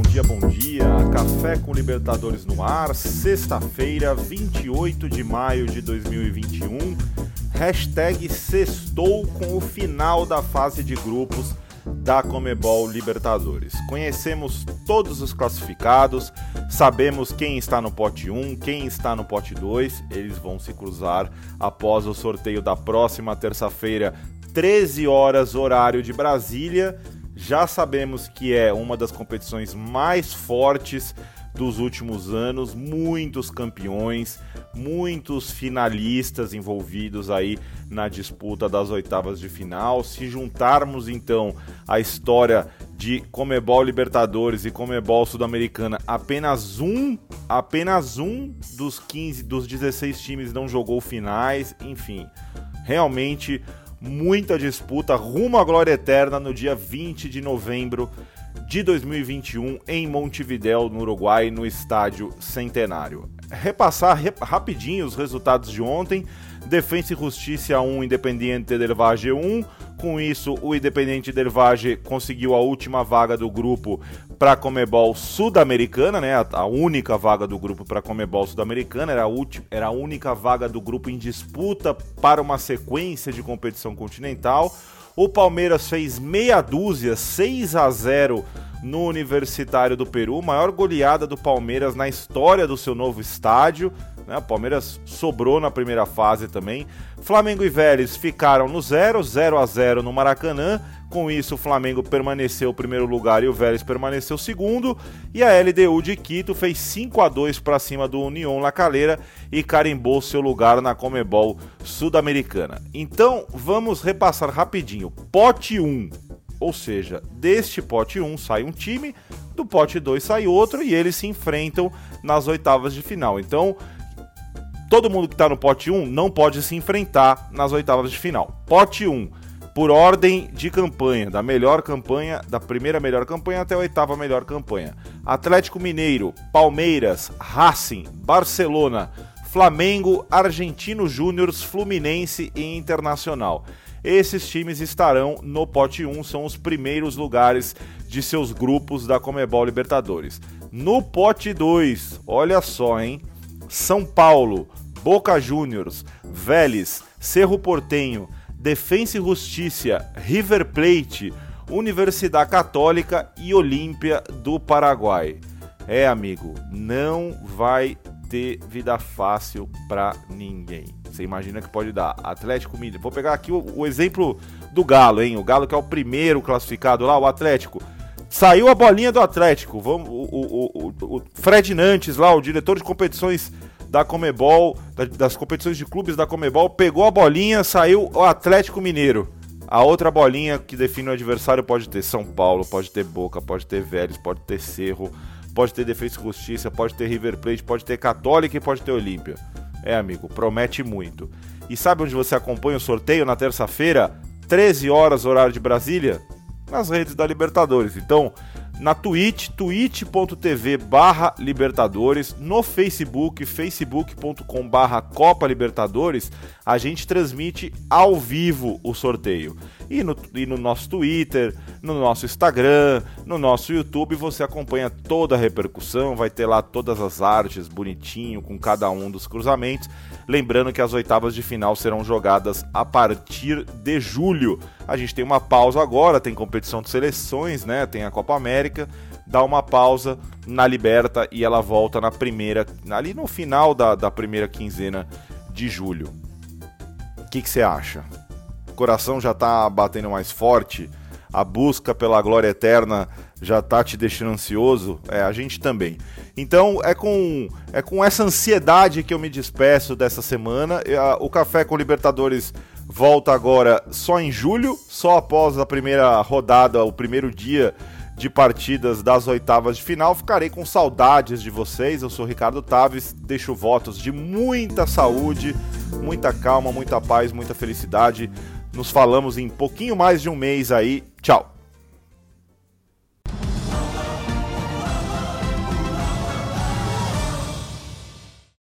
bom dia, bom dia. Café com Libertadores no ar, sexta-feira, 28 de maio de 2021. Hashtag sextou com o final da fase de grupos da Comebol Libertadores. Conhecemos todos os classificados, sabemos quem está no pote 1, quem está no pote 2, eles vão se cruzar após o sorteio da próxima terça-feira, 13 horas, horário de Brasília. Já sabemos que é uma das competições mais fortes dos últimos anos, muitos campeões, muitos finalistas envolvidos aí na disputa das oitavas de final. Se juntarmos então a história de Comebol Libertadores e Comebol Sul-Americana, apenas um, apenas um dos 15, dos 16 times não jogou finais, enfim. Realmente muita disputa rumo à glória eterna no dia 20 de novembro de 2021 em Montevidéu, no Uruguai, no estádio Centenário. Repassar rapidinho os resultados de ontem. Defensa e Justiça 1, Independiente del Valle 1. Com isso, o Independiente del Valle conseguiu a última vaga do grupo para a Comebol Sudamericana, né? A única vaga do grupo para a Comebol Sudamericana, era a, era a única vaga do grupo em disputa para uma sequência de competição continental. O Palmeiras fez meia dúzia, 6 a 0 no Universitário do Peru, maior goleada do Palmeiras na história do seu novo estádio. Né? O Palmeiras sobrou na primeira fase também. Flamengo e Vélez ficaram no 0, 0 a 0 no Maracanã. Com isso, o Flamengo permaneceu primeiro lugar e o Vélez permaneceu segundo. E a LDU de Quito fez 5 a 2 para cima do União La Calera e carimbou seu lugar na Comebol Sudamericana. Então, vamos repassar rapidinho. Pote 1, ou seja, deste pote 1 sai um time, do pote 2 sai outro e eles se enfrentam nas oitavas de final. Então, todo mundo que está no pote 1 não pode se enfrentar nas oitavas de final. Pote 1, por ordem de campanha, da melhor campanha, da primeira melhor campanha até a oitava melhor campanha. Atlético Mineiro, Palmeiras, Racing, Barcelona, Flamengo, Argentino Júnior, Fluminense e Internacional. Esses times estarão no pote 1, são os primeiros lugares de seus grupos da Comebol Libertadores. No pote 2, olha só, hein? São Paulo, Boca Juniors, Vélez, Cerro Portenho, Defensa e Justiça, River Plate, Universidade Católica e Olímpia do Paraguai. É, amigo, não vai ter vida fácil para ninguém. Você imagina que pode dar Atlético Mineiro. Vou pegar aqui o, o, exemplo do Galo, hein? O Galo que é o primeiro classificado lá, o Atlético. Saiu a bolinha do Atlético. Vamos, o, o, o, o Fred Nantes lá, o diretor de competições da Comebol, das competições de clubes da Comebol, pegou a bolinha, saiu o Atlético Mineiro. A outra bolinha que define o adversário pode ter São Paulo, pode ter Boca, pode ter Vélez, pode ter Cerro, pode ter Defesa e Justiça, pode ter River Plate, pode ter Católica e pode ter Olímpia. É, amigo, promete muito. E sabe onde você acompanha o sorteio na terça-feira, 13 horas, horário de Brasília? Nas redes da Libertadores. Então, na Twitch, twitch.tv barra Libertadores, no Facebook, facebook.com barra Copa Libertadores, a gente transmite ao vivo o sorteio. E no, e no nosso Twitter, no nosso Instagram, no nosso YouTube, você acompanha toda a repercussão, vai ter lá todas as artes bonitinho com cada um dos cruzamentos. Lembrando que as oitavas de final serão jogadas a partir de julho. A gente tem uma pausa agora, tem competição de seleções, né? Tem a Copa América dá uma pausa na Liberta e ela volta na primeira, ali no final da, da primeira quinzena de julho. O que você acha? O coração já tá batendo mais forte? A busca pela glória eterna já tá te deixando ansioso? É, a gente também. Então é com, é com essa ansiedade que eu me despeço dessa semana. O Café com Libertadores volta agora só em julho, só após a primeira rodada, o primeiro dia de partidas das oitavas de final. Ficarei com saudades de vocês. Eu sou Ricardo Taves. Deixo votos de muita saúde, muita calma, muita paz, muita felicidade. Nos falamos em pouquinho mais de um mês aí. Tchau.